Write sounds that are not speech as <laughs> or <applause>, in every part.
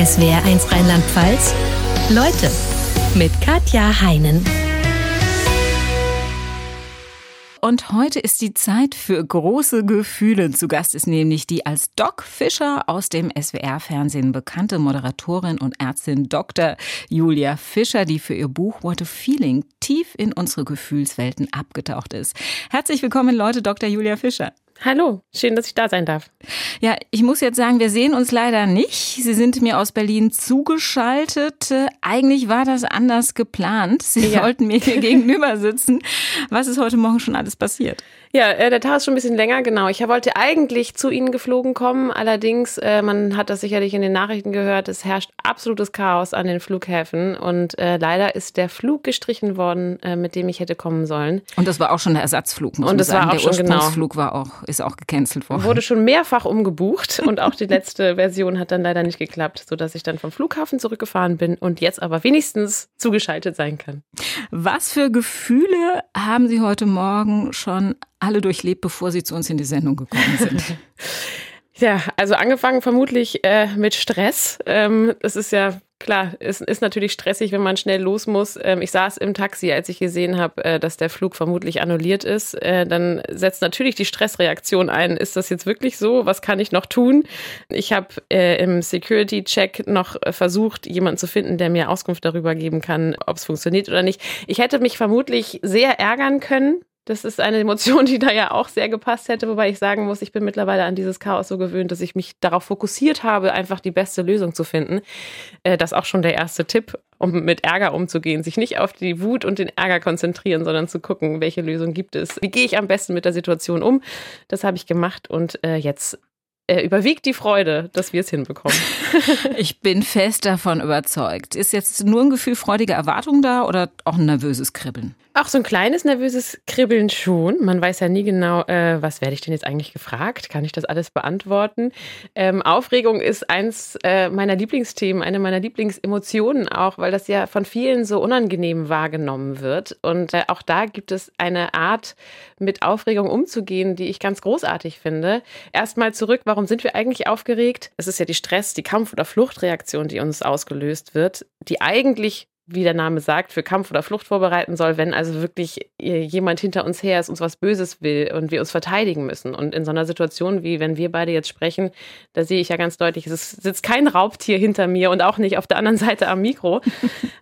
SWR1 Rheinland-Pfalz. Leute mit Katja Heinen. Und heute ist die Zeit für große Gefühle. Zu Gast ist nämlich die als Doc Fischer aus dem SWR-Fernsehen bekannte Moderatorin und Ärztin Dr. Julia Fischer, die für ihr Buch What a Feeling tief in unsere Gefühlswelten abgetaucht ist. Herzlich willkommen, Leute, Dr. Julia Fischer. Hallo, schön, dass ich da sein darf. Ja, ich muss jetzt sagen, wir sehen uns leider nicht. Sie sind mir aus Berlin zugeschaltet. Eigentlich war das anders geplant. Sie ja. sollten mir hier <laughs> gegenüber sitzen. Was ist heute Morgen schon alles passiert? Ja, äh, der Tag ist schon ein bisschen länger, genau. Ich wollte eigentlich zu Ihnen geflogen kommen, allerdings, äh, man hat das sicherlich in den Nachrichten gehört, es herrscht absolutes Chaos an den Flughäfen und äh, leider ist der Flug gestrichen worden, äh, mit dem ich hätte kommen sollen. Und das war auch schon der Ersatzflug, muss und das sagen. War auch der schon, Ursprungsflug genau. war auch, ist auch gecancelt worden. Wurde schon <laughs> mehrfach umgebucht und auch die letzte Version hat dann leider nicht geklappt, sodass ich dann vom Flughafen zurückgefahren bin und jetzt aber wenigstens zugeschaltet sein kann. Was für Gefühle haben Sie heute Morgen schon alle durchlebt, bevor Sie zu uns in die Sendung gekommen sind? <laughs> ja, also angefangen vermutlich äh, mit Stress. Ähm, das ist ja Klar, es ist natürlich stressig, wenn man schnell los muss. Ähm, ich saß im Taxi, als ich gesehen habe, äh, dass der Flug vermutlich annulliert ist. Äh, dann setzt natürlich die Stressreaktion ein. Ist das jetzt wirklich so? Was kann ich noch tun? Ich habe äh, im Security-Check noch versucht, jemanden zu finden, der mir Auskunft darüber geben kann, ob es funktioniert oder nicht. Ich hätte mich vermutlich sehr ärgern können, das ist eine Emotion, <laughs> die da ja auch sehr gepasst hätte, wobei ich sagen muss, ich bin mittlerweile an dieses Chaos so gewöhnt, dass ich mich darauf fokussiert habe, einfach die beste Lösung zu finden. Äh, das ist auch schon der erste Tipp, um mit Ärger umzugehen. Sich nicht auf die Wut und den Ärger konzentrieren, sondern zu gucken, welche Lösung gibt es. Wie gehe ich am besten mit der Situation um? Das habe ich gemacht und äh, jetzt äh, überwiegt die Freude, dass wir es hinbekommen. <laughs> ich bin fest davon überzeugt. Ist jetzt nur ein Gefühl freudiger Erwartung da oder auch ein nervöses Kribbeln? Auch so ein kleines nervöses Kribbeln schon. Man weiß ja nie genau, äh, was werde ich denn jetzt eigentlich gefragt? Kann ich das alles beantworten? Ähm, Aufregung ist eins äh, meiner Lieblingsthemen, eine meiner Lieblingsemotionen auch, weil das ja von vielen so unangenehm wahrgenommen wird. Und äh, auch da gibt es eine Art, mit Aufregung umzugehen, die ich ganz großartig finde. Erstmal zurück, warum sind wir eigentlich aufgeregt? Es ist ja die Stress, die Kampf- oder Fluchtreaktion, die uns ausgelöst wird, die eigentlich wie der Name sagt, für Kampf oder Flucht vorbereiten soll, wenn also wirklich jemand hinter uns her ist, uns was Böses will und wir uns verteidigen müssen. Und in so einer Situation, wie wenn wir beide jetzt sprechen, da sehe ich ja ganz deutlich, es sitzt kein Raubtier hinter mir und auch nicht auf der anderen <laughs> Seite am Mikro.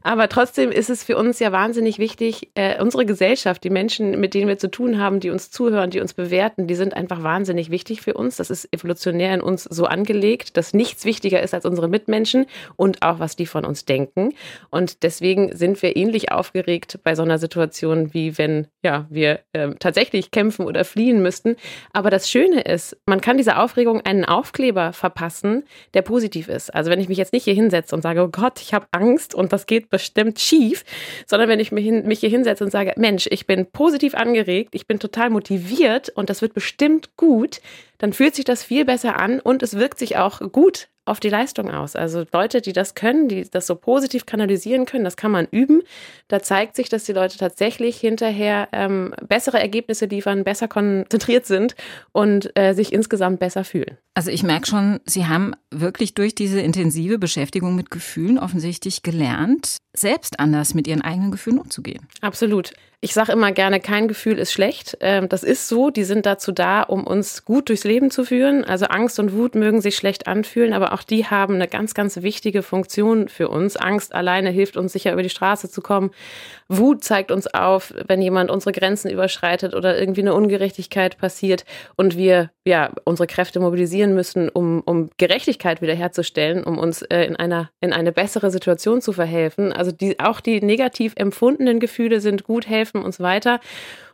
Aber trotzdem ist es für uns ja wahnsinnig wichtig, äh, unsere Gesellschaft, die Menschen, mit denen wir zu tun haben, die uns zuhören, die uns bewerten, die sind einfach wahnsinnig wichtig für uns. Das ist evolutionär in uns so angelegt, dass nichts wichtiger ist als unsere Mitmenschen und auch, was die von uns denken. Und deswegen deswegen sind wir ähnlich aufgeregt bei so einer Situation, wie wenn ja, wir äh, tatsächlich kämpfen oder fliehen müssten. Aber das Schöne ist, man kann dieser Aufregung einen Aufkleber verpassen, der positiv ist. Also wenn ich mich jetzt nicht hier hinsetze und sage, oh Gott, ich habe Angst und das geht bestimmt schief, sondern wenn ich mich, hin, mich hier hinsetze und sage, Mensch, ich bin positiv angeregt, ich bin total motiviert und das wird bestimmt gut, dann fühlt sich das viel besser an und es wirkt sich auch gut auf die Leistung aus. Also Leute, die das können, die das so positiv kanalisieren können, das kann man üben. Da zeigt sich, dass die Leute tatsächlich hinterher ähm, bessere Ergebnisse liefern, besser konzentriert sind und äh, sich insgesamt besser fühlen. Also ich merke schon, Sie haben wirklich durch diese intensive Beschäftigung mit Gefühlen offensichtlich gelernt, selbst anders mit Ihren eigenen Gefühlen umzugehen. Absolut. Ich sage immer gerne, kein Gefühl ist schlecht. Ähm, das ist so. Die sind dazu da, um uns gut durchs Leben zu führen. Also Angst und Wut mögen sich schlecht anfühlen, aber auch die haben eine ganz, ganz wichtige Funktion für uns. Angst alleine hilft uns sicher über die Straße zu kommen. Wut zeigt uns auf, wenn jemand unsere Grenzen überschreitet oder irgendwie eine Ungerechtigkeit passiert und wir ja unsere Kräfte mobilisieren müssen, um, um Gerechtigkeit wiederherzustellen, um uns äh, in einer in eine bessere Situation zu verhelfen. Also die, auch die negativ empfundenen Gefühle sind gut helfen helfen und so weiter.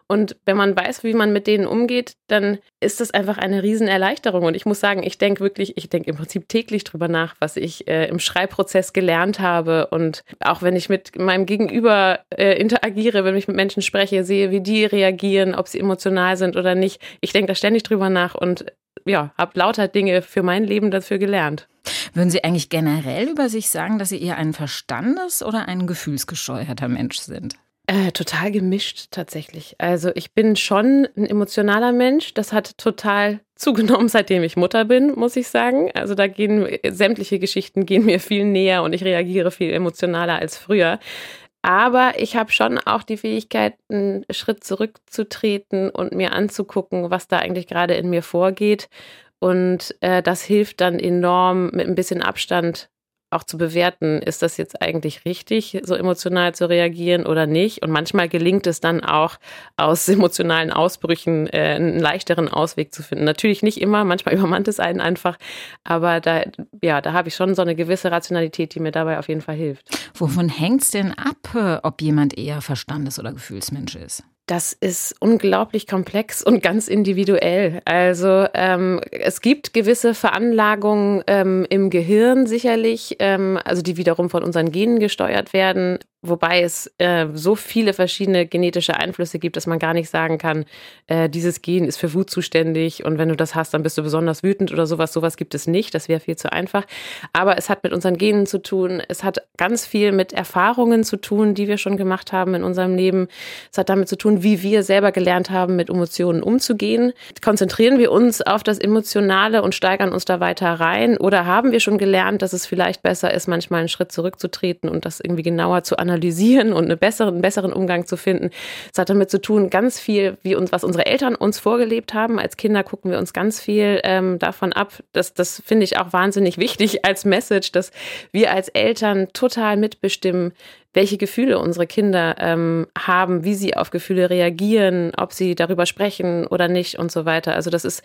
Und wenn man weiß, wie man mit denen umgeht, dann ist das einfach eine Riesenerleichterung. Und ich muss sagen, ich denke wirklich, ich denke im Prinzip täglich drüber nach, was ich äh, im Schreibprozess gelernt habe. Und auch wenn ich mit meinem Gegenüber äh, interagiere, wenn ich mit Menschen spreche, sehe, wie die reagieren, ob sie emotional sind oder nicht. Ich denke da ständig drüber nach und ja, habe lauter Dinge für mein Leben dafür gelernt. Würden Sie eigentlich generell über sich sagen, dass Sie eher ein verstandes- oder ein gefühlsgesteuerter Mensch sind? Äh, total gemischt tatsächlich. Also ich bin schon ein emotionaler Mensch. Das hat total <laughs> zugenommen, seitdem ich Mutter bin, muss ich sagen. Also da gehen sämtliche Geschichten gehen mir viel näher und ich reagiere viel emotionaler als früher. Aber ich habe schon auch die Fähigkeit, einen Schritt zurückzutreten und mir anzugucken, was da eigentlich gerade in mir vorgeht. Und äh, das hilft dann enorm, mit ein bisschen Abstand auch zu bewerten, ist das jetzt eigentlich richtig, so emotional zu reagieren oder nicht. Und manchmal gelingt es dann auch, aus <laughs> emotionalen Ausbrüchen äh, einen leichteren Ausweg zu finden. Natürlich nicht immer, manchmal <laughs> übermannt es einen einfach, aber da, ja, da habe ich schon so eine gewisse Rationalität, die mir dabei auf jeden Fall hilft. Wovon hängt es denn ab, äh, ob jemand eher Verstandes- oder Gefühlsmensch ist? Das ist unglaublich komplex und ganz individuell. Also ähm, es gibt gewisse Veranlagungen ähm, im Gehirn sicherlich, ähm, also die wiederum von unseren Genen gesteuert werden wobei es äh, so viele verschiedene genetische Einflüsse gibt, dass man gar nicht sagen kann, äh, dieses Gen ist für Wut zuständig und wenn du das hast, dann bist du besonders wütend oder sowas. Sowas gibt es nicht, das wäre viel zu einfach. Aber es hat mit unseren Genen zu tun, es hat ganz viel mit Erfahrungen zu tun, die wir schon gemacht haben in unserem Leben. Es hat damit zu tun, wie wir selber gelernt haben, mit Emotionen umzugehen. Konzentrieren wir uns auf das Emotionale und steigern uns da weiter rein oder haben wir schon gelernt, dass es vielleicht besser ist, manchmal einen Schritt zurückzutreten und das irgendwie genauer zu analysieren? Analysieren und eine bessere, einen besseren Umgang zu finden. Es hat damit zu tun, ganz viel, wie uns, was unsere Eltern uns vorgelebt haben. Als Kinder gucken wir uns ganz viel ähm, davon ab. Das, das finde ich auch wahnsinnig wichtig <laughs> als Message, dass wir als Eltern total mitbestimmen, welche Gefühle unsere Kinder ähm, haben, wie sie auf Gefühle reagieren, ob sie darüber sprechen oder nicht und so weiter. Also das ist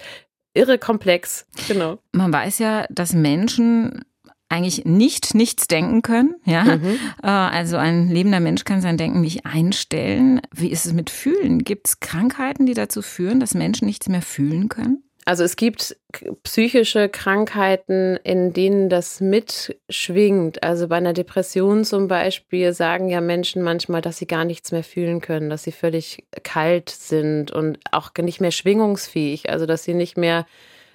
irre komplex. Genau. Man weiß ja, dass Menschen eigentlich nicht nichts denken können. Ja, mhm. Äh, also ein lebender Mensch kann sein Denken nicht einstellen. Wie ist es mit Fühlen? Gibt es Krankheiten, die dazu führen, dass Menschen nichts mehr fühlen können? Also es gibt psychische Krankheiten, in denen das mitschwingt. Also bei einer Depression zum Beispiel sagen ja Menschen manchmal, dass sie gar nichts mehr fühlen können, dass sie völlig kalt sind und auch nicht mehr schwingungsfähig. Also dass sie nicht mehr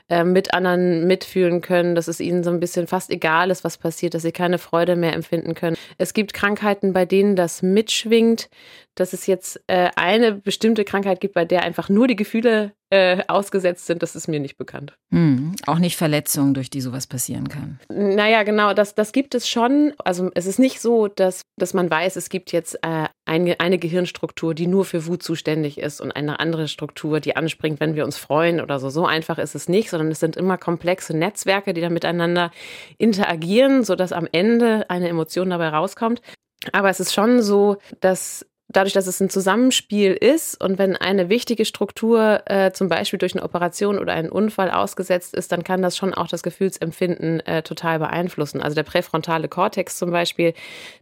äh, mit anderen mitfühlen können, dass es ihnen so ein bisschen fast egal ist, was passiert, dass sie keine Freude mehr empfinden können. Es gibt Krankheiten, bei denen das mitschwingt, dass es jetzt äh, eine bestimmte Krankheit gibt, bei der einfach nur die Gefühle äh, ausgesetzt sind, das ist mir nicht bekannt. Hm, auch nicht Verletzungen, durch die sowas passieren kann. Naja, genau, das, das gibt es schon. Also es ist nicht so, dass, dass man weiß, es gibt jetzt äh, eine, eine Gehirnstruktur, die nur für Wut zuständig ist und eine andere Struktur, die anspringt, wenn wir uns freuen oder so. So einfach ist es nicht, sondern es sind immer komplexe Netzwerke, die da miteinander interagieren, sodass am Ende eine Emotion dabei rauskommt. Aber es ist schon so, dass dadurch, dass es ein Zusammenspiel ist und wenn eine wichtige Struktur äh, zum Beispiel durch eine Operation oder einen Unfall ausgesetzt ist, dann kann das schon auch das Gefühlsempfinden äh, total beeinflussen. Also der präfrontale Kortex zum Beispiel,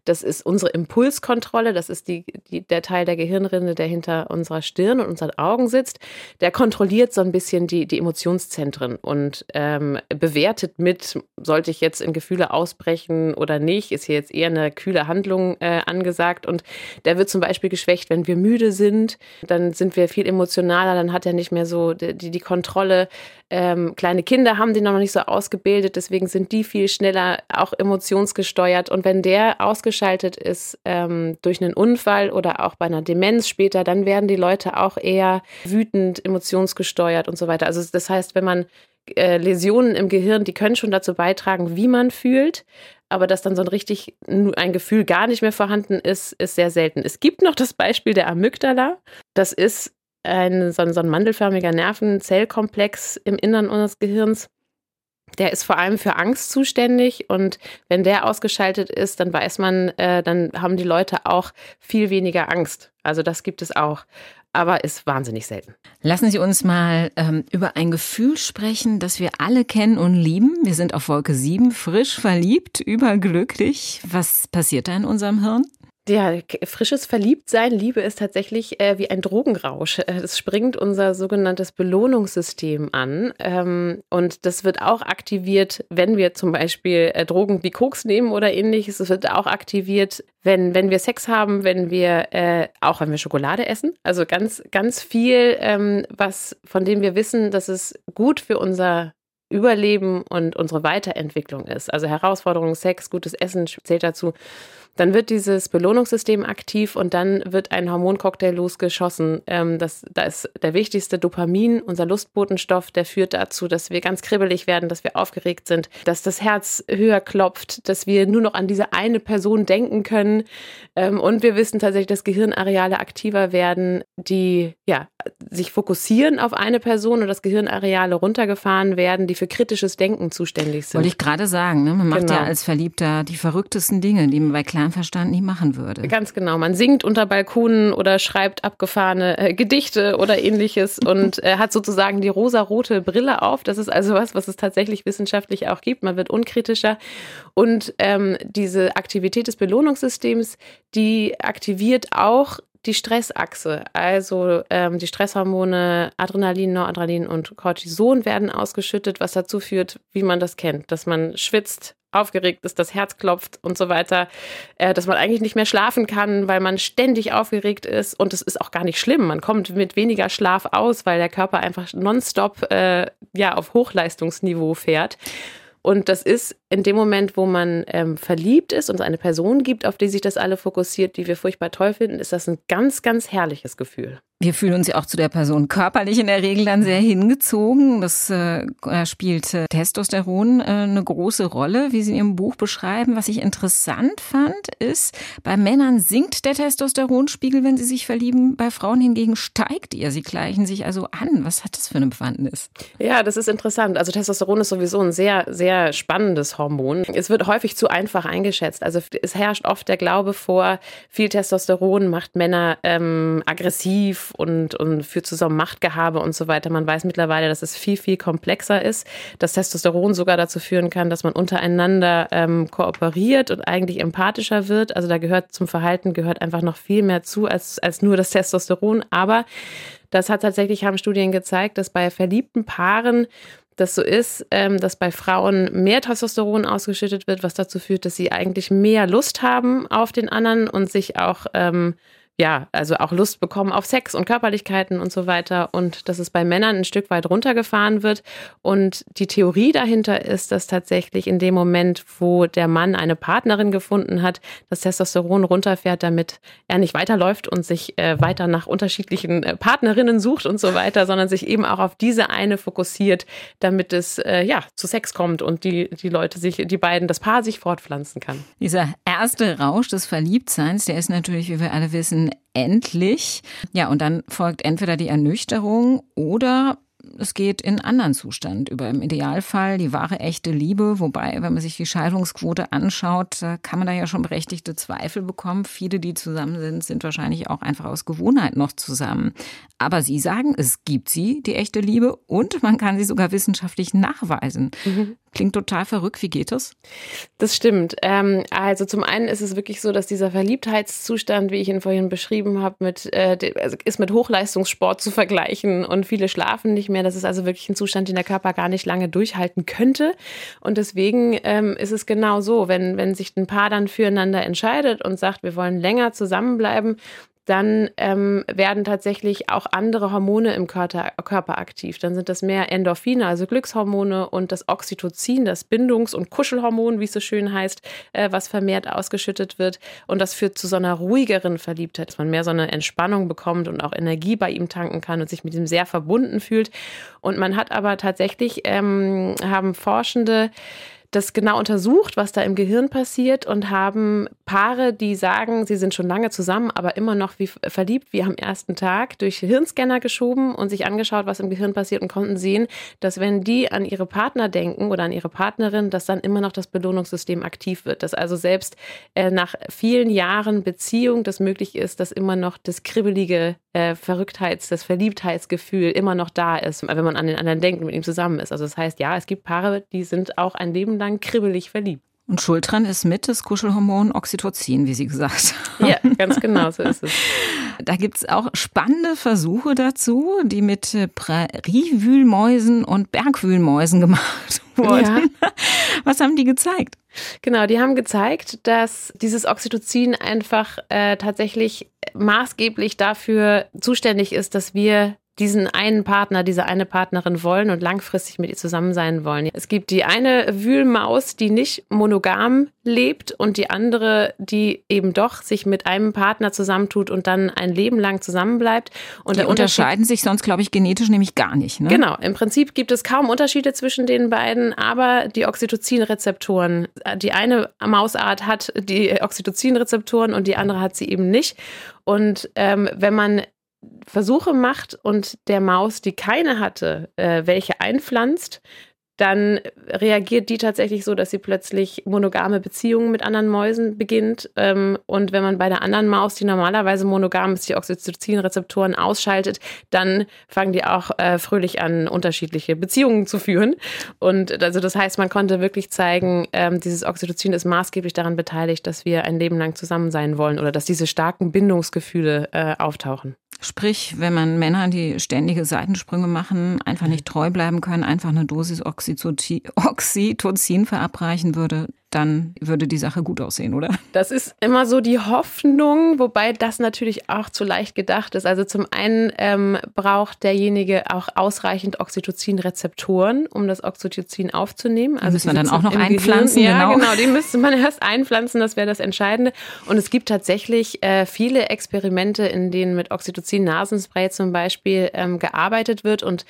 das ist unsere Impulskontrolle, das ist die, die, der Teil der Gehirnrinde, der hinter unserer Stirn und unseren Augen sitzt. Der kontrolliert so ein bisschen die, die Emotionszentren und ähm, bewertet mit, sollte ich jetzt in Gefühle ausbrechen oder nicht, ist hier jetzt eher eine kühle Handlung äh, angesagt und der wird zum Beispiel Beispiel geschwächt, wenn wir müde sind, dann sind wir viel emotionaler, dann hat er nicht mehr so die, die Kontrolle. Ähm, kleine Kinder haben die noch nicht so ausgebildet, deswegen sind die viel schneller auch emotionsgesteuert. Und wenn der ausgeschaltet ist ähm, durch einen Unfall oder auch bei einer Demenz später, dann werden die Leute auch eher wütend, emotionsgesteuert und so weiter. Also das heißt, wenn man äh, Läsionen im Gehirn, die können schon dazu beitragen, wie man fühlt aber dass dann so ein richtig ein Gefühl gar nicht mehr vorhanden ist, ist sehr selten. Es gibt noch das Beispiel der Amygdala. Das ist ein, so, ein, so ein mandelförmiger Nervenzellkomplex im Innern unseres Gehirns. Der ist vor allem für Angst zuständig und wenn der ausgeschaltet ist, dann weiß man, äh, dann haben die Leute auch viel weniger Angst. Also das gibt es auch aber ist wahnsinnig selten. Lassen Sie uns mal ähm, über ein Gefühl sprechen, das wir alle kennen und lieben. Wir sind auf Wolke 7, frisch verliebt, überglücklich. Was passiert da in unserem Hirn? Ja, frisches Verliebtsein, Liebe ist tatsächlich äh, wie ein Drogenrausch. Äh, es springt unser sogenanntes Belohnungssystem an. Ähm, und das wird auch aktiviert, wenn wir zum Beispiel äh, Drogen wie Koks nehmen oder ähnliches. Es wird auch aktiviert, wenn, wenn wir Sex haben, wenn wir, äh, auch wenn wir Schokolade essen. Also ganz, ganz viel, ähm, was, von dem wir wissen, dass es gut für unser Überleben und unsere Weiterentwicklung ist. Also Herausforderungen, Sex, gutes Essen zählt dazu. Dann wird dieses Belohnungssystem aktiv und dann wird ein Hormoncocktail losgeschossen. Ähm, das, da ist der wichtigste Dopamin, unser Lustbotenstoff, der führt dazu, dass wir ganz kribbelig werden, dass wir aufgeregt sind, dass das Herz höher klopft, dass wir nur noch an diese eine Person denken können. Ähm, und wir wissen tatsächlich, dass Gehirnareale aktiver werden, die ja, sich fokussieren auf eine Person und dass Gehirnareale runtergefahren werden, die für kritisches Denken zuständig sind. Wollte ich gerade sagen, ne? man macht genau. ja als Verliebter die verrücktesten Dinge, die man bei klarem Verstand nie machen würde. Ganz genau. Man singt unter Balkonen oder schreibt abgefahrene äh, Gedichte oder ähnliches und äh, hat sozusagen die rosarote Brille auf. Das ist also was, was es tatsächlich wissenschaftlich auch gibt. Man wird unkritischer und ähm, diese Aktivität des Belohnungssystems, die aktiviert auch die Stressachse. Also ähm, die Stresshormone Adrenalin, Noradrenalin und Cortison werden ausgeschüttet, was dazu führt, wie man das kennt, dass man schwitzt, aufgeregt ist, das Herz klopft und so weiter, äh, dass man eigentlich nicht mehr schlafen kann, weil man ständig aufgeregt ist. Und es ist auch gar nicht schlimm. Man kommt mit weniger Schlaf aus, weil der Körper einfach nonstop äh, ja, auf Hochleistungsniveau fährt. Und das ist in dem Moment, wo man ähm, verliebt ist und es eine Person gibt, auf die sich das alle fokussiert, die wir furchtbar toll finden, ist das ein ganz, ganz herrliches Gefühl. Wir fühlen uns ja auch zu der Person körperlich in der Regel dann sehr hingezogen. Das äh, spielt äh, Testosteron äh, eine große Rolle, wie Sie im Buch beschreiben. Was ich interessant fand, ist, bei Männern sinkt der Testosteronspiegel, wenn sie sich verlieben. Bei Frauen hingegen steigt er. Sie gleichen sich also an. Was hat das für eine Bewandtnis? Ja, das ist interessant. Also Testosteron ist sowieso ein sehr, sehr spannendes Hormon. Es wird häufig zu einfach eingeschätzt. Also es herrscht oft der Glaube vor, viel Testosteron macht Männer ähm, aggressiv und, und führt zu Machtgehabe und so weiter. Man weiß mittlerweile, dass es viel, viel komplexer ist, dass Testosteron sogar dazu führen kann, dass man untereinander ähm, kooperiert und eigentlich empathischer wird. Also da gehört zum Verhalten gehört einfach noch viel mehr zu als, als nur das Testosteron. Aber das hat tatsächlich, haben Studien gezeigt, dass bei verliebten Paaren das so ist, ähm, dass bei Frauen mehr Testosteron ausgeschüttet wird, was dazu führt, dass sie eigentlich mehr Lust haben auf den anderen und sich auch ähm, ja, also auch Lust bekommen auf Sex und Körperlichkeiten und so weiter und dass es bei Männern ein Stück weit runtergefahren wird. Und die Theorie dahinter ist, dass tatsächlich in dem Moment, wo der Mann eine Partnerin gefunden hat, das Testosteron runterfährt, damit er nicht weiterläuft und sich äh, weiter nach unterschiedlichen äh, Partnerinnen sucht und so weiter, sondern sich eben auch auf diese eine fokussiert, damit es äh, ja zu Sex kommt und die, die Leute sich, die beiden, das Paar sich fortpflanzen kann. Dieser erste Rausch des Verliebtseins, der ist natürlich, wie wir alle wissen, endlich. Ja, und dann folgt entweder die Ernüchterung oder es geht in anderen Zustand über im Idealfall die wahre echte Liebe, wobei, wenn man sich die Scheidungsquote anschaut, kann man da ja schon berechtigte Zweifel bekommen. Viele, die zusammen sind, sind wahrscheinlich auch einfach aus Gewohnheit noch zusammen. Aber Sie sagen, es gibt sie, die echte Liebe, und man kann sie sogar wissenschaftlich nachweisen. Mhm. Klingt total verrückt. Wie geht das? Das stimmt. Ähm, also zum einen ist es wirklich so, dass dieser Verliebtheitszustand, wie ich ihn vorhin beschrieben habe, mit, äh, also ist mit Hochleistungssport zu vergleichen und viele schlafen nicht mehr. Das ist also wirklich ein Zustand, den der Körper gar nicht lange durchhalten könnte. Und deswegen ähm, ist es genau so, wenn, wenn sich ein Paar dann füreinander entscheidet und sagt, wir wollen länger zusammenbleiben, dann ähm, werden tatsächlich auch andere Hormone im Körper, Körper aktiv. Dann sind das mehr Endorphine, also Glückshormone und das Oxytocin, das Bindungs- und Kuschelhormon, wie es so schön heißt, äh, was vermehrt ausgeschüttet wird. Und das führt zu so einer ruhigeren Verliebtheit, dass man mehr so eine Entspannung bekommt und auch Energie bei ihm tanken kann und sich mit ihm sehr verbunden fühlt. Und man hat aber tatsächlich, ähm, haben Forschende das genau untersucht, was da im Gehirn passiert und haben Paare, die sagen, sie sind schon lange zusammen, aber immer noch wie verliebt wie am ersten Tag, durch Hirnscanner geschoben und sich angeschaut, was im Gehirn passiert und konnten sehen, dass wenn die an ihre Partner denken oder an ihre Partnerin, dass dann immer noch das Belohnungssystem aktiv wird. Dass also selbst äh, nach vielen Jahren Beziehung das möglich ist, dass immer noch das kribbelige äh, Verrücktheits-, das Verliebtheitsgefühl immer noch da ist, wenn man an den anderen denkt und mit ihm zusammen ist. Also das heißt, ja, es gibt Paare, die sind auch ein Leben lang kribbelig verliebt. Und schuld dran ist mit das Kuschelhormon Oxytocin, wie Sie gesagt haben. Ja, ganz genau, so ist es. <laughs> Da gibt es auch spannende Versuche dazu, die mit Präriewühlmäusen und Bergwühlmäusen gemacht <laughs> wurden. Ja. Was haben die gezeigt? Genau, die haben gezeigt, dass dieses Oxytocin einfach äh, tatsächlich maßgeblich dafür zuständig ist, dass wir diesen einen Partner, diese eine Partnerin wollen und langfristig mit ihr zusammen sein wollen. Es gibt die eine Wühlmaus, die nicht monogam lebt und die andere, die eben doch sich mit einem Partner zusammentut und dann ein Leben lang zusammenbleibt. Und die unterscheiden sich sonst, glaube ich, genetisch nämlich gar nicht. Ne? Genau. Im Prinzip gibt es kaum Unterschiede zwischen den beiden, aber die Oxytocin-Rezeptoren, die eine Mausart hat die Oxytocin-Rezeptoren und die andere hat sie eben nicht. Und ähm, wenn man Versuche macht und der Maus, die keine hatte, äh, welche einpflanzt, dann reagiert die tatsächlich so, dass sie plötzlich monogame Beziehungen mit anderen Mäusen beginnt. Ähm, und wenn man bei der anderen Maus, die normalerweise monogam ist, die Oxytocin-Rezeptoren ausschaltet, dann fangen die auch äh, fröhlich an, unterschiedliche Beziehungen zu führen. Und also das heißt, man konnte wirklich zeigen, ähm, dieses Oxytocin ist maßgeblich daran beteiligt, dass wir ein Leben lang zusammen sein wollen oder dass diese starken Bindungsgefühle äh, auftauchen. Sprich, wenn man Männer, die ständige Seitensprünge machen, einfach nicht treu bleiben können, einfach eine Dosis Oxytocin verabreichen würde, dann würde die Sache gut aussehen, oder? Das ist immer so die Hoffnung, wobei das natürlich auch zu leicht gedacht ist. Also zum einen ähm, braucht derjenige auch ausreichend Oxytocin-Rezeptoren, um das Oxytocin aufzunehmen. Also müssen wir dann auch noch einpflanzen. Gehirn. Ja, genau. genau, die müsste man <laughs> erst einpflanzen, das wäre das Entscheidende. Und es gibt tatsächlich äh, viele Experimente, in denen mit Oxytocin-Nasenspray zum Beispiel ähm, gearbeitet wird und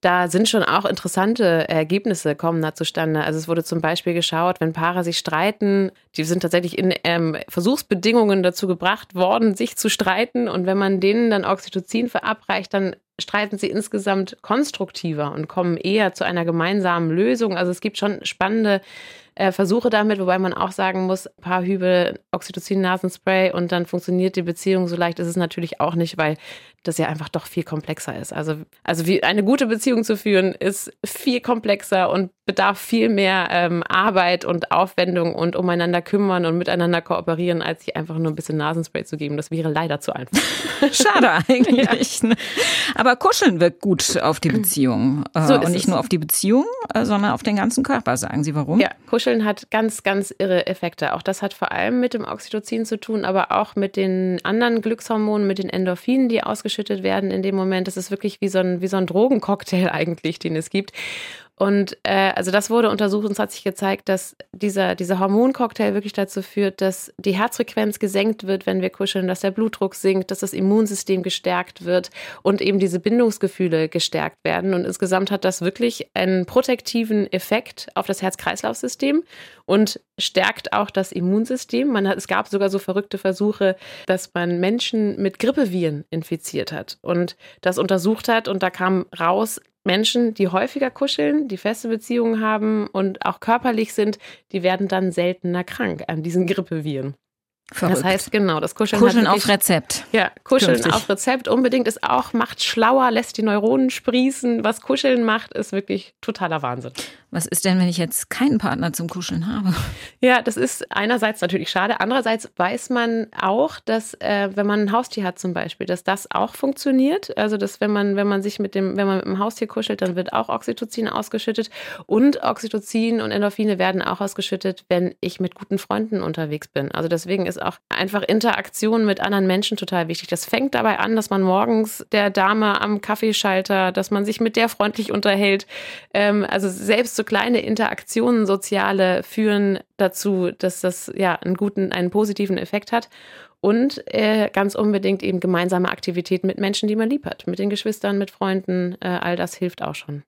da sind schon auch interessante Ergebnisse kommen da zustande. Also es wurde zum Beispiel geschaut, wenn Paare sich streiten, die sind tatsächlich in ähm, Versuchsbedingungen dazu gebracht worden, sich zu streiten. Und wenn man denen dann Oxytocin verabreicht, dann streiten sie insgesamt konstruktiver und kommen eher zu einer gemeinsamen Lösung. Also es gibt schon spannende äh, Versuche damit, wobei man auch sagen muss, ein paar Hübe Oxytocin-Nasenspray und dann funktioniert die Beziehung so leicht ist es natürlich auch nicht, weil das ja einfach doch viel komplexer ist. Also, also wie eine gute Beziehung zu führen, ist viel komplexer und bedarf viel mehr ähm, Arbeit und Aufwendung und umeinander kümmern und miteinander kooperieren, als sich einfach nur ein bisschen Nasenspray zu geben. Das wäre leider zu einfach. <laughs> Schade <laughs> eigentlich. Ja. Aber kuscheln wirkt gut auf die Beziehung. Äh, so und nicht es. nur auf die Beziehung, äh, sondern auf den ganzen Körper, sagen Sie. Warum? Ja, kuscheln hat ganz, ganz irre Effekte. Auch das hat vor allem mit dem Oxytocin zu tun, aber auch mit den anderen Glückshormonen, mit den Endorphinen, die ausgeschüttet werden in dem Moment. Das ist wirklich wie so ein, wie so ein Drogencocktail <laughs> eigentlich, den es gibt. Und äh, also das wurde untersucht und es hat sich gezeigt, dass dieser, dieser Hormoncocktail wirklich dazu führt, dass die Herzfrequenz gesenkt wird, wenn wir kuscheln, dass der Blutdruck sinkt, dass das Immunsystem gestärkt wird und eben diese Bindungsgefühle gestärkt werden. Und insgesamt hat das wirklich einen protektiven Effekt auf das Herz-Kreislauf-System und stärkt auch das Immunsystem. Man hat, es gab sogar so verrückte Versuche, dass man Menschen mit Grippeviren infiziert hat und das untersucht hat und da kam raus, Menschen, die häufiger kuscheln, die feste Beziehungen haben und auch körperlich sind, die werden dann seltener krank an diesen Grippeviren. Verrückt. Das heißt, genau, das Kuscheln, Kuscheln wirklich, auf Rezept. Ja, Kuscheln Künftig. auf Rezept unbedingt ist auch, macht schlauer, lässt die Neuronen sprießen. Was Kuscheln macht, ist wirklich totaler Wahnsinn. Was ist denn, wenn ich jetzt keinen Partner zum Kuscheln habe? Ja, das ist einerseits natürlich schade. Andererseits weiß man auch, dass äh, wenn man ein Haustier hat zum Beispiel, dass das auch funktioniert. Also, dass wenn man, wenn man sich mit dem, wenn man mit dem Haustier kuschelt, dann wird auch Oxytocin ausgeschüttet. Und Oxytocin und Endorphine werden auch ausgeschüttet, wenn ich mit guten Freunden unterwegs bin. Also deswegen auch einfach Interaktion mit anderen Menschen total wichtig. Das fängt dabei an, dass man morgens der Dame am Kaffeeschalter, dass man sich mit der freundlich unterhält. Ähm, also selbst so kleine Interaktionen, soziale, führen dazu, dass das ja einen guten, einen positiven Effekt hat und äh, ganz unbedingt eben gemeinsame Aktivitäten mit Menschen, die man lieb hat, mit den Geschwistern, mit Freunden, äh, all das hilft auch schon.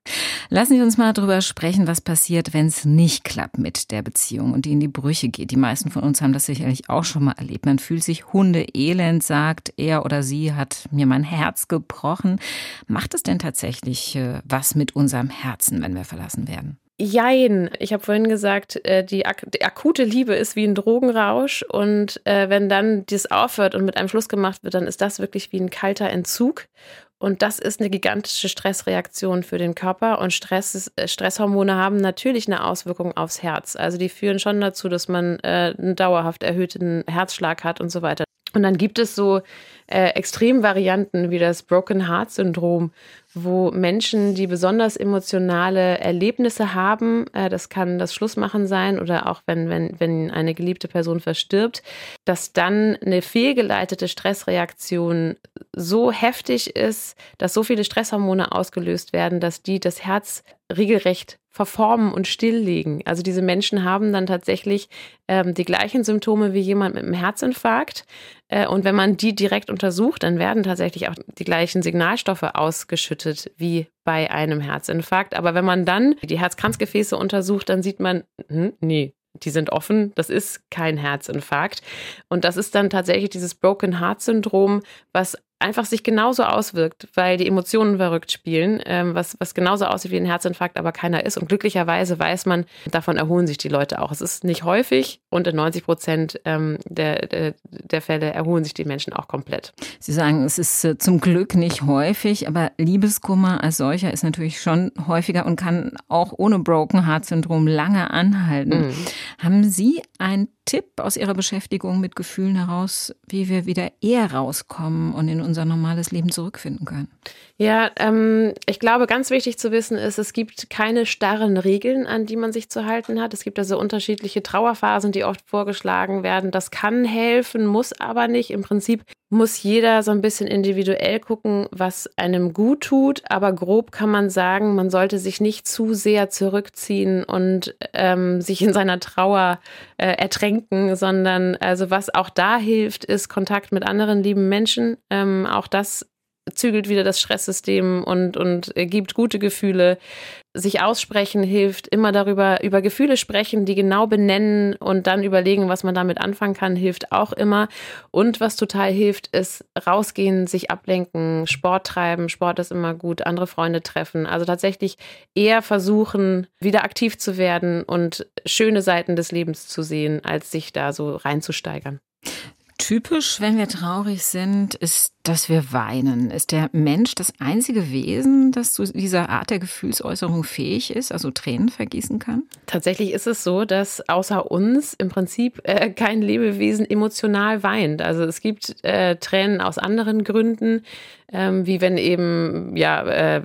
Lassen Sie uns mal darüber sprechen, was passiert, wenn es nicht klappt mit der Beziehung und die in die Brüche geht. Die meisten von uns haben das sicherlich auch schon mal erlebt. Man fühlt sich hundeelend, sagt er oder sie hat mir mein Herz gebrochen. Macht es denn tatsächlich äh, was mit unserem Herzen, wenn wir verlassen werden? Jein. Ich habe vorhin gesagt, äh, die, ak die, akute Liebe ist wie ein Drogenrausch und äh, wenn dann das aufhört und mit einem Schluss gemacht wird, dann ist das wirklich wie ein kalter Entzug. Und das ist eine gigantische Stressreaktion für den Körper. Und Stress, äh, Stresshormone haben natürlich eine Auswirkung aufs Herz. Also die führen schon dazu, dass man äh, einen dauerhaft erhöhten Herzschlag hat und so weiter. Und dann gibt es so äh, Extremvarianten wie das Broken Heart Syndrom, wo Menschen, die besonders emotionale Erlebnisse haben, äh, das kann das Schlussmachen sein oder auch wenn, wenn, wenn eine geliebte Person verstirbt, dass dann eine fehlgeleitete Stressreaktion so heftig ist, dass so viele Stresshormone ausgelöst werden, dass die das Herz regelrecht verformen und stilllegen. Also diese Menschen haben dann tatsächlich ähm, die gleichen Symptome wie jemand mit einem Herzinfarkt. Äh, und wenn man die direkt untersucht, dann werden tatsächlich auch die gleichen Signalstoffe ausgeschüttet wie bei einem Herzinfarkt. Aber wenn man dann die Herzkranzgefäße untersucht, dann sieht man, hm, nee, die sind offen, das ist kein Herzinfarkt. Und das ist dann tatsächlich dieses Broken Heart Syndrom, was einfach sich genauso auswirkt, weil die Emotionen verrückt spielen, ähm, was, was genauso aussieht wie ein Herzinfarkt, aber keiner ist. Und glücklicherweise weiß man, davon erholen sich die Leute auch. Es ist nicht häufig und in 90 Prozent ähm, der, der, der Fälle erholen sich die Menschen auch komplett. Sie sagen, es ist äh, zum Glück nicht häufig, aber Liebeskummer als solcher ist natürlich schon häufiger und kann auch ohne Broken Heart Syndrom lange anhalten. Mhm. Haben Sie ein Tipp aus Ihrer Beschäftigung mit Gefühlen heraus, wie wir wieder eher rauskommen und in unser normales Leben zurückfinden können? Ja, ähm, ich glaube, ganz wichtig zu wissen ist, es gibt keine starren Regeln, an die man sich zu halten hat. Es gibt also unterschiedliche Trauerphasen, die oft vorgeschlagen werden. Das kann helfen, muss aber nicht. Im Prinzip muss jeder so ein bisschen individuell gucken, was einem gut tut. Aber grob kann man sagen, man sollte sich nicht zu sehr zurückziehen und ähm, sich in seiner Trauer äh, ertränken, sondern also was auch da hilft, ist Kontakt mit anderen lieben Menschen. Ähm, auch das zügelt wieder das Stresssystem und, und gibt gute Gefühle. Sich aussprechen hilft, immer darüber, über Gefühle sprechen, die genau benennen und dann überlegen, was man damit anfangen kann, hilft auch immer. Und was total hilft, ist rausgehen, sich ablenken, Sport treiben. Sport ist immer gut, andere Freunde treffen. Also tatsächlich eher versuchen, wieder aktiv zu werden und schöne Seiten des Lebens zu sehen, als sich da so reinzusteigern. Typisch, wenn wir traurig sind, ist, dass wir weinen. Ist der Mensch das einzige Wesen, das zu dieser Art der Gefühlsäußerung fähig ist, also Tränen vergießen kann? Tatsächlich ist es so, dass außer uns im Prinzip äh, kein Lebewesen emotional weint. Also es gibt äh, Tränen aus anderen Gründen, ähm, wie wenn eben ja äh,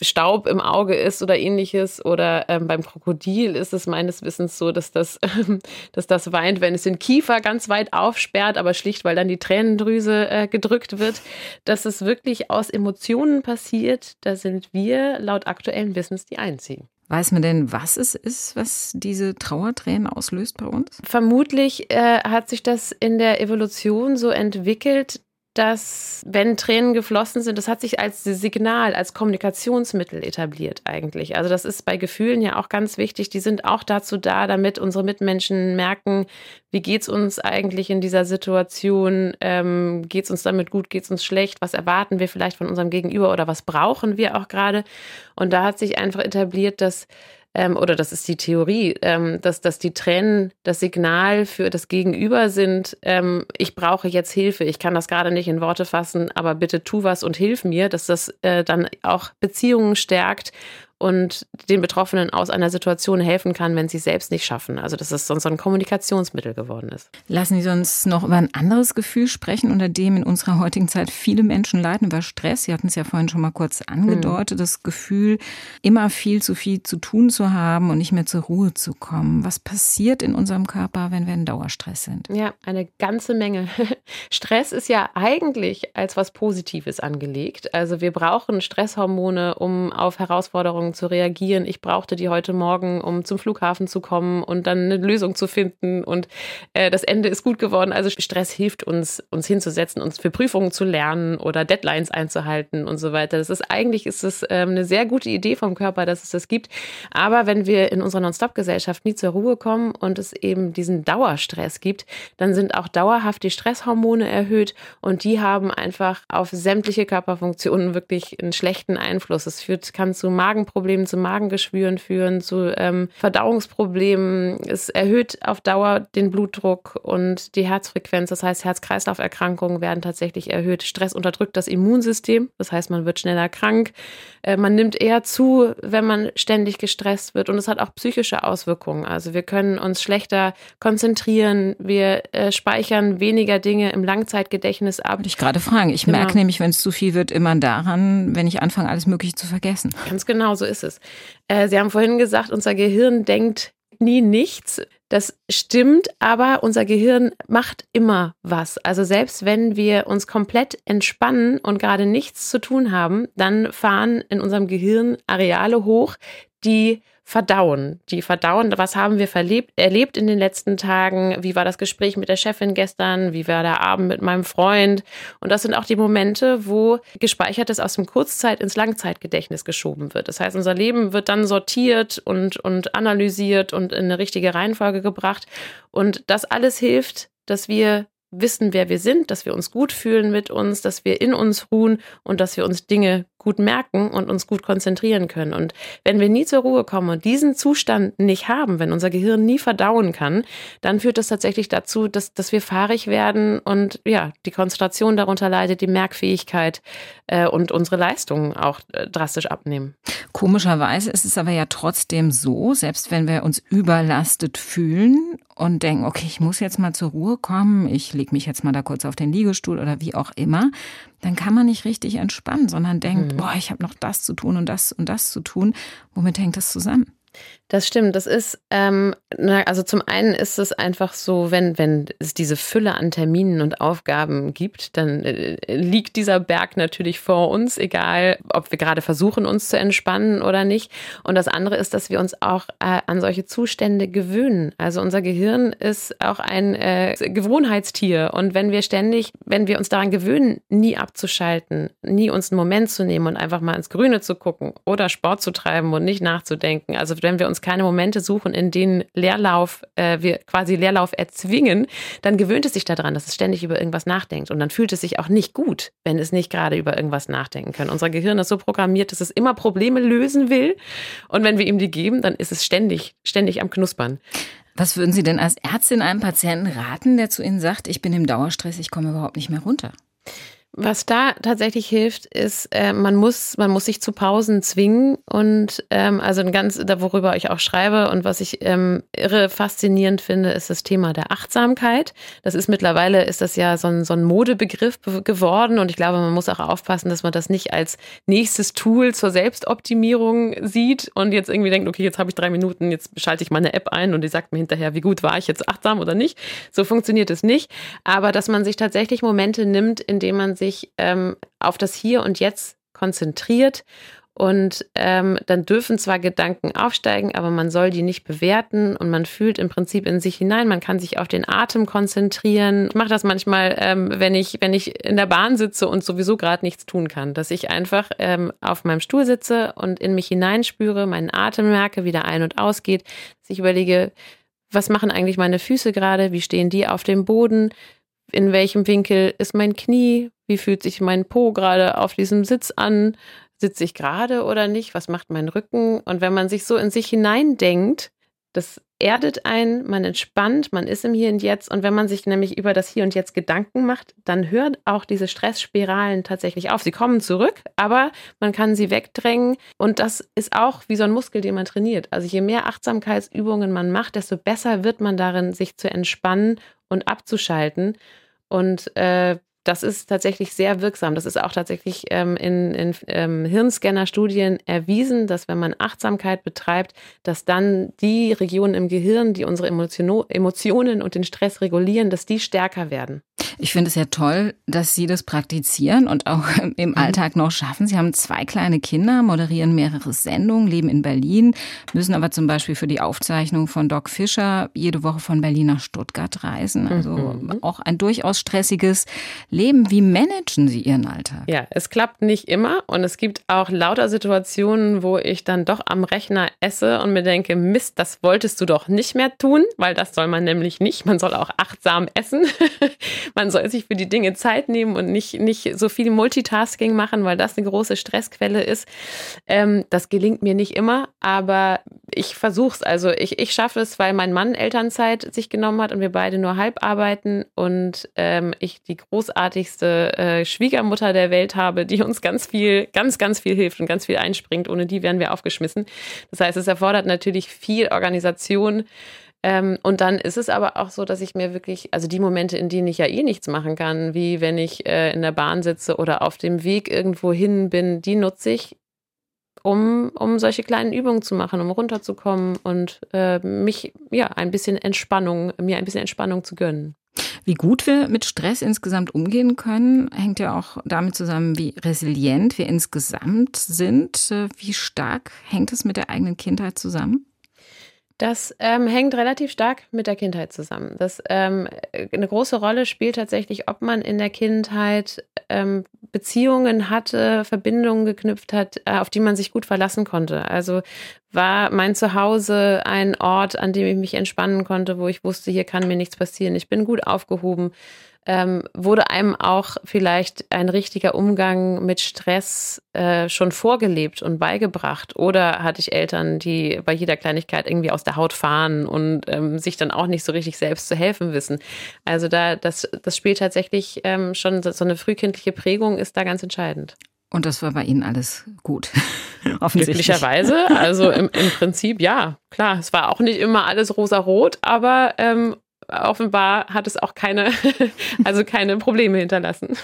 Staub im Auge ist oder ähnliches. Oder ähm, beim Krokodil ist es meines Wissens so, dass das, ähm, <laughs> dass das weint, wenn es den Kiefer ganz weit aufsperrt, aber schlicht, weil dann die Tränendrüse äh, gedrückt wird. Dass es wirklich aus Emotionen passiert, da sind wir laut aktuellen Wissens die Einzigen. Weiß man denn, was es ist, was diese Trauertränen auslöst bei uns? Vermutlich äh, hat sich das in der Evolution so entwickelt, dass, wenn Tränen geflossen sind, das hat sich als Signal, als Kommunikationsmittel etabliert eigentlich. Also das ist bei Gefühlen ja auch ganz wichtig. Die sind auch dazu da, damit unsere Mitmenschen merken, wie geht es uns eigentlich in dieser Situation? Ähm, geht es uns damit gut? Geht es uns schlecht? Was erwarten wir vielleicht von unserem Gegenüber oder was brauchen wir auch gerade? Und da hat sich einfach etabliert, dass ähm, oder das ist die Theorie, ähm, dass, dass die Tränen das Signal für das Gegenüber sind, ähm, ich brauche jetzt Hilfe, ich kann das gerade nicht in Worte fassen, aber bitte tu was und hilf mir, dass das äh, dann auch Beziehungen stärkt und den Betroffenen aus einer Situation helfen kann, wenn sie es selbst nicht schaffen. Also dass es sonst so ein Kommunikationsmittel geworden ist. Lassen Sie uns noch über ein anderes Gefühl sprechen, unter dem in unserer heutigen Zeit viele Menschen leiden, über Stress. Sie hatten es ja vorhin schon mal kurz angedeutet, mhm. das Gefühl, immer viel zu viel zu tun zu haben und nicht mehr zur Ruhe zu kommen. Was passiert in unserem Körper, wenn wir in Dauerstress sind? Ja, eine ganze Menge. <laughs> Stress ist ja eigentlich als was Positives angelegt. Also wir brauchen Stresshormone, um auf Herausforderungen Herausforderungen zu reagieren. Ich brauchte die heute Morgen, um zum Flughafen zu kommen und dann eine Lösung zu finden. Und äh, das Ende ist gut geworden. Also Stress hilft uns, uns hinzusetzen, uns für Prüfungen zu lernen oder Deadlines einzuhalten und so weiter. Das ist eigentlich ist es ähm, eine sehr gute Idee vom Körper, dass es das gibt. Aber wenn wir in unserer Non-Stop-Gesellschaft nie zur Ruhe kommen und es eben diesen Dauerstress gibt, dann sind auch dauerhaft die Stresshormone erhöht und die haben einfach auf sämtliche Körperfunktionen wirklich einen schlechten Einfluss. Es führt, kann zu Magenproblemen Darmproblemen, zu Magengeschwüren führen, zu ähm, Verdauungsproblemen. Es erhöht auf Dauer den Blutdruck und die Herzfrequenz. Das heißt, Herz-Kreislauf-Erkrankungen werden tatsächlich erhöht. Stress unterdrückt das Immunsystem. Das heißt, man wird schneller krank. Äh, man nimmt eher zu, wenn man ständig gestresst wird. Und es hat auch psychische Auswirkungen. Also wir können uns schlechter konzentrieren. Wir äh, speichern weniger Dinge im Langzeitgedächtnis ab. Würde ich gerade fragen. Ich genau. merke nämlich, wenn es zu viel wird, immer daran, wenn ich anfange, alles Mögliche zu vergessen. Ganz genau, so ist es. Äh, Sie haben vorhin gesagt, unser Gehirn denkt nie nichts. Das stimmt, aber unser Gehirn macht immer was. Also selbst wenn wir uns komplett entspannen und gerade nichts zu tun haben, dann fahren in unserem Gehirn Areale hoch, die verdauen. Die verdauen, was haben wir verlebt, erlebt in den letzten Tagen? Wie war das Gespräch mit der Chefin gestern? Wie war der Abend mit meinem Freund? Und das sind auch die Momente, wo gespeichertes aus dem Kurzzeit ins Langzeitgedächtnis geschoben wird. Das heißt, unser Leben wird dann sortiert und, und analysiert und in eine richtige Reihenfolge gebracht. Und das alles hilft, dass wir wissen, wer wir sind, dass wir uns gut fühlen mit uns, dass wir in uns ruhen und dass wir uns Dinge gut merken und uns gut konzentrieren können. Und wenn wir nie zur Ruhe kommen und diesen Zustand nicht haben, wenn unser Gehirn nie verdauen kann, dann führt das tatsächlich dazu, dass, dass wir fahrig werden und ja, die Konzentration darunter leidet, die Merkfähigkeit äh, und unsere Leistungen auch äh, drastisch abnehmen. Komischerweise ist es aber ja trotzdem so, selbst wenn wir uns überlastet fühlen und denken, okay, ich muss jetzt mal zur Ruhe kommen, ich lege mich jetzt mal da kurz auf den Liegestuhl oder wie auch immer, dann kann man nicht richtig entspannen, sondern denkt, mhm. boah, ich habe noch das zu tun und das und das zu tun. Womit hängt das zusammen? Das stimmt. Das ist, ähm, also zum einen ist es einfach so, wenn, wenn es diese Fülle an Terminen und Aufgaben gibt, dann äh, liegt dieser Berg natürlich vor uns, egal ob wir gerade versuchen, uns zu entspannen oder nicht. Und das andere ist, dass wir uns auch äh, an solche Zustände gewöhnen. Also unser Gehirn ist auch ein äh, Gewohnheitstier. Und wenn wir ständig, wenn wir uns daran gewöhnen, nie abzuschalten, nie uns einen Moment zu nehmen und einfach mal ins Grüne zu gucken oder Sport zu treiben und nicht nachzudenken, also wenn wir uns keine Momente suchen, in denen Leerlauf, äh, wir quasi Leerlauf erzwingen, dann gewöhnt es sich daran, dass es ständig über irgendwas nachdenkt. Und dann fühlt es sich auch nicht gut, wenn es nicht gerade über irgendwas nachdenken kann. Unser Gehirn ist so programmiert, dass es immer Probleme lösen will. Und wenn wir ihm die geben, dann ist es ständig, ständig am Knuspern. Was würden Sie denn als Ärztin einem Patienten raten, der zu Ihnen sagt, ich bin im Dauerstress, ich komme überhaupt nicht mehr runter? Was da tatsächlich hilft, ist, äh, man muss, man muss sich zu Pausen zwingen und ähm, also ein ganz, da worüber ich auch schreibe und was ich ähm, irre faszinierend finde, ist das Thema der Achtsamkeit. Das ist mittlerweile ist das ja so ein, so ein Modebegriff geworden und ich glaube, man muss auch aufpassen, dass man das nicht als nächstes Tool zur Selbstoptimierung sieht und jetzt irgendwie denkt, okay, jetzt habe ich drei Minuten, jetzt schalte ich meine App ein und die sagt mir hinterher, wie gut war ich jetzt achtsam oder nicht. So funktioniert es nicht, aber dass man sich tatsächlich Momente nimmt, in denen man sich ähm, auf das Hier und Jetzt konzentriert. Und ähm, dann dürfen zwar Gedanken aufsteigen, aber man soll die nicht bewerten und man fühlt im Prinzip in sich hinein. Man kann sich auf den Atem konzentrieren. Ich mache das manchmal, ähm, wenn ich wenn ich in der Bahn sitze und sowieso gerade nichts tun kann, dass ich einfach ähm, auf meinem Stuhl sitze und in mich hineinspüre, meinen Atem merke, wie der ein und ausgeht. Dass ich überlege, was machen eigentlich meine Füße gerade? Wie stehen die auf dem Boden? in welchem Winkel ist mein Knie, wie fühlt sich mein Po gerade auf diesem Sitz an, sitze ich gerade oder nicht, was macht mein Rücken und wenn man sich so in sich hineindenkt, das erdet ein, man entspannt, man ist im Hier und Jetzt und wenn man sich nämlich über das Hier und Jetzt Gedanken macht, dann hört auch diese Stressspiralen tatsächlich auf. Sie kommen zurück, aber man kann sie wegdrängen und das ist auch wie so ein Muskel, den man trainiert. Also je mehr Achtsamkeitsübungen man macht, desto besser wird man darin, sich zu entspannen und abzuschalten. Und äh, das ist tatsächlich sehr wirksam. Das ist auch tatsächlich ähm, in, in ähm, Hirnscanner-Studien erwiesen, dass wenn man Achtsamkeit betreibt, dass dann die Regionen im Gehirn, die unsere Emotionen und den Stress regulieren, dass die stärker werden. Ich finde es ja toll, dass Sie das praktizieren und auch <laughs> im mhm. Alltag noch schaffen. Sie haben zwei kleine Kinder, moderieren mehrere Sendungen, leben in Berlin, müssen aber zum Beispiel für die Aufzeichnung von Doc Fischer jede Woche von Berlin nach Stuttgart reisen. Also mhm. auch ein durchaus stressiges leben. Wie managen Sie Ihren Alltag? Ja, es klappt nicht immer und es gibt auch lauter Situationen, wo ich dann doch am Rechner esse und mir denke, Mist, das wolltest du doch nicht mehr tun, weil das soll man nämlich nicht. Man soll auch achtsam essen. <laughs> man soll sich für die Dinge Zeit nehmen und nicht, nicht so viel Multitasking machen, weil das eine große Stressquelle ist. Ähm, das gelingt mir nicht immer, aber ich versuche es. Also ich, ich schaffe es, weil mein Mann Elternzeit sich genommen hat und wir beide nur halb arbeiten und ähm, ich die großartigste äh, Schwiegermutter der Welt habe, die uns ganz viel, ganz, ganz viel hilft und ganz viel einspringt. Ohne die wären wir aufgeschmissen. Das heißt, es erfordert natürlich viel Organisation. Ähm, und dann ist es aber auch so, dass ich mir wirklich, also die Momente, in denen ich ja eh nichts machen kann, wie wenn ich äh, in der Bahn sitze oder auf dem Weg irgendwo hin bin, die nutze ich um, um solche kleinen Übungen zu machen, um runterzukommen und äh, mich, ja, ein bisschen Entspannung, mir ein bisschen Entspannung zu gönnen. Wie gut wir mit Stress insgesamt umgehen können, hängt ja auch damit zusammen, wie resilient wir insgesamt sind. Wie stark hängt es mit der eigenen Kindheit zusammen? Das ähm, hängt relativ stark mit der Kindheit zusammen. Das ähm, eine große Rolle spielt tatsächlich, ob man in der Kindheit ähm, Beziehungen hatte, Verbindungen geknüpft hat, äh, auf die man sich gut verlassen konnte. Also war mein Zuhause ein Ort, an dem ich mich entspannen konnte, wo ich wusste, hier kann mir nichts passieren. Ich bin gut aufgehoben ähm, wurde einem auch vielleicht ein richtiger Umgang mit Stress äh, schon vorgelebt und beigebracht? Oder hatte ich Eltern, die bei jeder Kleinigkeit irgendwie aus der Haut fahren und ähm, sich dann auch nicht so richtig selbst zu helfen wissen? Also da, das, das spielt tatsächlich ähm, schon so eine frühkindliche Prägung ist da ganz entscheidend. Und das war bei Ihnen alles gut. <laughs> Offensichtlich. Glücklicherweise. Also im, im Prinzip ja, klar. Es war auch nicht immer alles rosa-rot, aber ähm, offenbar hat es auch keine, <laughs> also keine Probleme hinterlassen.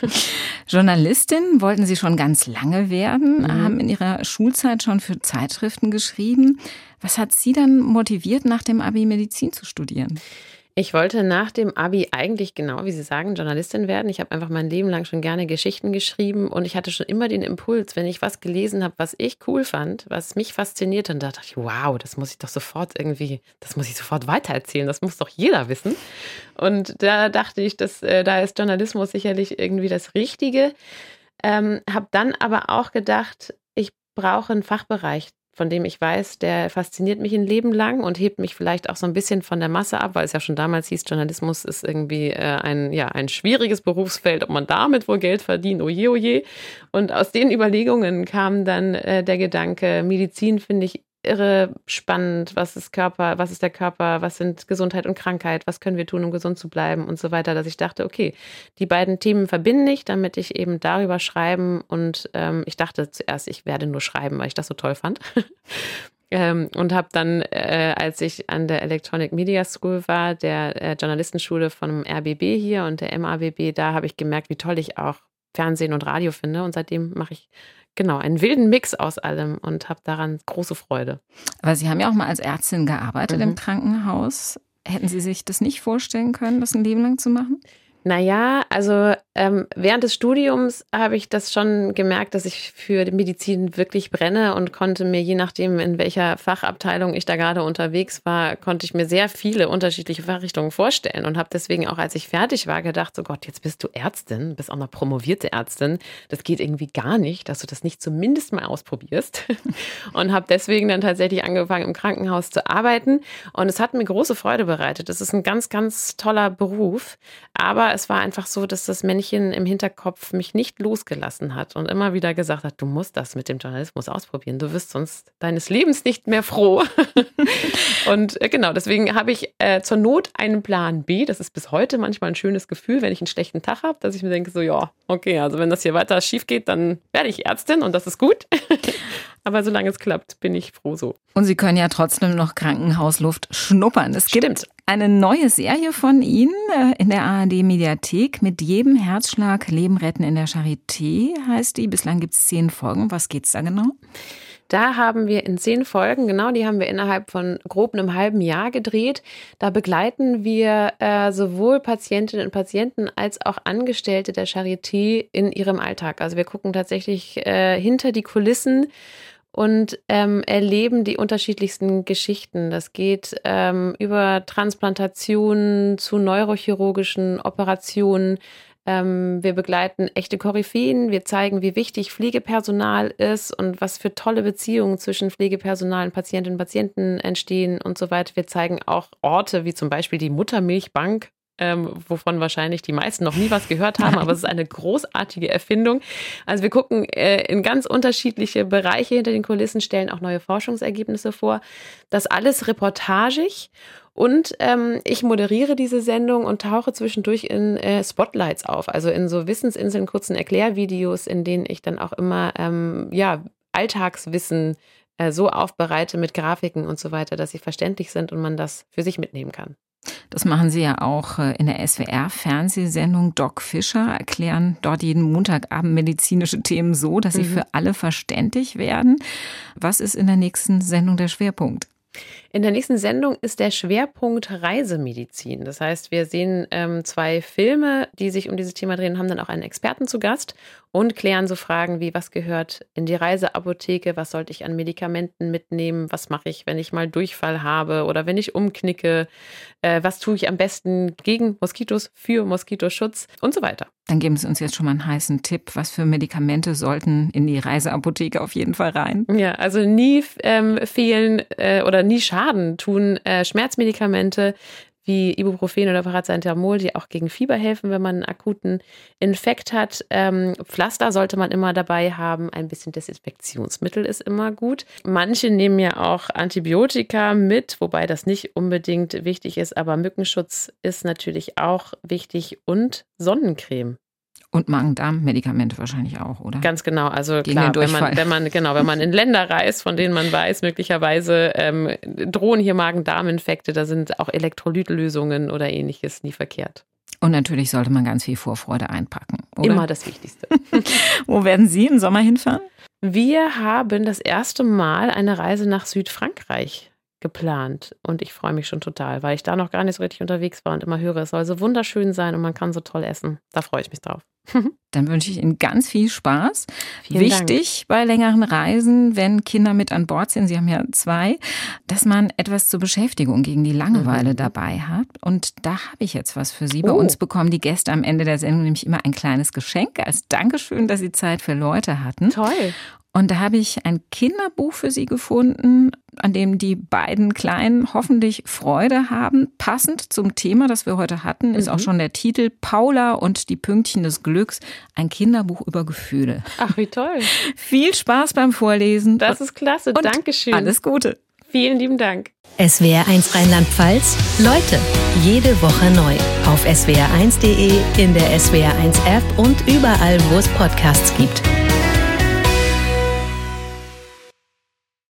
Journalistin wollten Sie schon ganz lange werden, mhm. haben in Ihrer Schulzeit schon für Zeitschriften geschrieben. Was hat Sie dann motiviert, nach dem Abi Medizin zu studieren? Ich wollte nach dem Abi eigentlich genau, wie Sie sagen, Journalistin werden. Ich habe einfach mein Leben lang schon gerne Geschichten geschrieben und ich hatte schon immer den Impuls, wenn ich was gelesen habe, was ich cool fand, was mich fasziniert, dann dachte ich, wow, das muss ich doch sofort irgendwie, das muss ich sofort weitererzählen, das muss doch jeder wissen. Und da dachte ich, dass äh, da ist Journalismus sicherlich irgendwie das Richtige. Ähm, habe dann aber auch gedacht, ich brauche einen Fachbereich, von dem ich weiß, der fasziniert mich ein Leben lang und hebt mich vielleicht auch so ein bisschen von der Masse ab, weil es ja schon damals hieß, Journalismus ist irgendwie äh, ein, ja, ein schwieriges Berufsfeld, ob man damit wohl Geld verdient, oje, oje. Und aus den Überlegungen kam dann äh, der Gedanke, Medizin finde ich irre spannend. Was ist Körper, was ist der Körper, was sind Gesundheit und Krankheit, was können wir tun, um gesund zu bleiben und so weiter, dass ich dachte, okay, die beiden Themen verbinde ich, damit ich eben darüber schreiben und ähm, ich dachte zuerst, ich werde nur schreiben, weil ich das so toll fand. <laughs> ähm, und habe dann, äh, als ich an der Electronic Media School war, der äh, Journalistenschule vom RBB hier und der MABB, da habe ich gemerkt, wie toll ich auch Fernsehen und Radio finde und seitdem mache ich genau, einen wilden Mix aus allem und habe daran große Freude. Aber Sie haben ja auch mal als Ärztin gearbeitet mhm. im Krankenhaus. Hätten Sie sich das nicht vorstellen können, das ein Leben lang zu machen? Naja, also ähm, während des Studiums habe ich das schon gemerkt, dass ich für die Medizin wirklich brenne und konnte mir, je nachdem, in welcher Fachabteilung ich da gerade unterwegs war, konnte ich mir sehr viele unterschiedliche Fachrichtungen vorstellen und habe deswegen auch, als ich fertig war, gedacht, so Gott, jetzt bist du Ärztin, bist auch noch promovierte Ärztin. Das geht irgendwie gar nicht, dass du das nicht zumindest mal ausprobierst. <laughs> und habe deswegen dann tatsächlich angefangen, im Krankenhaus zu arbeiten. Und es hat mir große Freude bereitet. Es ist ein ganz, ganz toller Beruf. Aber es war einfach so, dass das Männchen im Hinterkopf mich nicht losgelassen hat und immer wieder gesagt hat, du musst das mit dem Journalismus ausprobieren. Du wirst sonst deines Lebens nicht mehr froh. <laughs> und äh, genau, deswegen habe ich äh, zur Not einen Plan B. Das ist bis heute manchmal ein schönes Gefühl, wenn ich einen schlechten Tag habe, dass ich mir denke, so ja, okay, also wenn das hier weiter schief geht, dann werde ich Ärztin und das ist gut. <laughs> Aber solange es klappt, bin ich froh so. Und Sie können ja trotzdem noch Krankenhausluft schnuppern. Es Stimmt. gibt eine neue Serie von Ihnen äh, in der ARD Mediathek mit jedem Herzschlag Leben retten in der Charité heißt die. Bislang gibt es zehn Folgen. Was geht's da genau? Da haben wir in zehn Folgen, genau, die haben wir innerhalb von grob einem halben Jahr gedreht. Da begleiten wir äh, sowohl Patientinnen und Patienten als auch Angestellte der Charité in ihrem Alltag. Also wir gucken tatsächlich äh, hinter die Kulissen und ähm, erleben die unterschiedlichsten Geschichten. Das geht ähm, über Transplantationen zu neurochirurgischen Operationen, Ähm, wir begleiten echte Koryphäen. Wir zeigen, wie wichtig Pflegepersonal ist und was für tolle Beziehungen zwischen Pflegepersonal und Patientinnen und Patienten entstehen und so weiter. Wir zeigen auch Orte wie zum Beispiel die Muttermilchbank ähm, wovon wahrscheinlich die meisten noch nie was gehört haben, aber es ist eine großartige Erfindung. Also wir gucken äh, in ganz unterschiedliche Bereiche hinter den Kulissen, stellen auch neue Forschungsergebnisse vor. Das alles reportagig. Und ähm, ich moderiere diese Sendung und tauche zwischendurch in äh, Spotlights auf, also in so Wissensinseln, kurzen Erklärvideos, in denen ich dann auch immer ähm, ja, Alltagswissen äh, so aufbereite mit Grafiken und so weiter, dass sie verständlich sind und man das für sich mitnehmen kann. Das machen Sie ja auch äh, in der SWR-Fernsehsendung Doc Fischer, erklären dort jeden Montagabend medizinische Themen so, dass sie mhm. für alle verständlich werden. Was ist in der nächsten Sendung der Schwerpunkt? In der nächsten Sendung ist der Schwerpunkt Reisemedizin. Das heißt, wir sehen ähm, zwei Filme, die sich um dieses Thema drehen, haben dann auch einen Experten zu Gast und klären so Fragen wie, was gehört in die Reiseapotheke, was sollte ich an Medikamenten mitnehmen, was mache ich, wenn ich mal Durchfall habe oder wenn ich umknicke, äh, was tue ich am besten gegen Moskitos, für Moskitoschutz und so weiter. Dann geben Sie uns jetzt schon mal einen heißen Tipp. Was für Medikamente sollten in die Reiseapotheke auf jeden Fall rein? Ja, also nie ähm, fehlen äh, oder nie Schaden tun äh, Schmerzmedikamente wie Ibuprofen oder Paracetamol, die auch gegen Fieber helfen, wenn man einen akuten Infekt hat. Ähm, Pflaster sollte man immer dabei haben. Ein bisschen Desinfektionsmittel ist immer gut. Manche nehmen ja auch Antibiotika mit, wobei das nicht unbedingt wichtig ist, aber Mückenschutz ist natürlich auch wichtig und Sonnencreme. Und Magen-Darm-Medikamente wahrscheinlich auch, oder? Ganz genau. Also Gegen klar, wenn man, wenn man, genau, wenn man in Länder reist, von denen man weiß, möglicherweise ähm, drohen hier Magen-Darm-Infekte, da sind auch Elektrolytlösungen oder ähnliches nie verkehrt. Und natürlich sollte man ganz viel Vorfreude einpacken. Oder? Immer das Wichtigste. <laughs> Wo werden Sie im Sommer hinfahren? Wir haben das erste Mal eine Reise nach Südfrankreich geplant und ich freue mich schon total, weil ich da noch gar nicht so richtig unterwegs war und immer höre, es soll so wunderschön sein und man kann so toll essen. Da freue ich mich drauf. <laughs> Dann wünsche ich Ihnen ganz viel Spaß. Vielen Wichtig Dank. bei längeren Reisen, wenn Kinder mit an Bord sind, Sie haben ja zwei, dass man etwas zur Beschäftigung gegen die Langeweile mhm. dabei hat. Und da habe ich jetzt was für Sie. Bei oh. uns bekommen die Gäste am Ende der Sendung nämlich immer ein kleines Geschenk als Dankeschön, dass Sie Zeit für Leute hatten. Toll. Und da habe ich ein Kinderbuch für Sie gefunden, an dem die beiden Kleinen hoffentlich Freude haben. Passend zum Thema, das wir heute hatten, ist mhm. auch schon der Titel Paula und die Pünktchen des Glücks, ein Kinderbuch über Gefühle. Ach, wie toll. <laughs> Viel Spaß beim Vorlesen. Das ist klasse. Und Dankeschön. Alles Gute. Vielen lieben Dank. SWR 1 Rheinland-Pfalz. Leute, jede Woche neu. Auf swr1.de, in der SWR1 App und überall, wo es Podcasts gibt.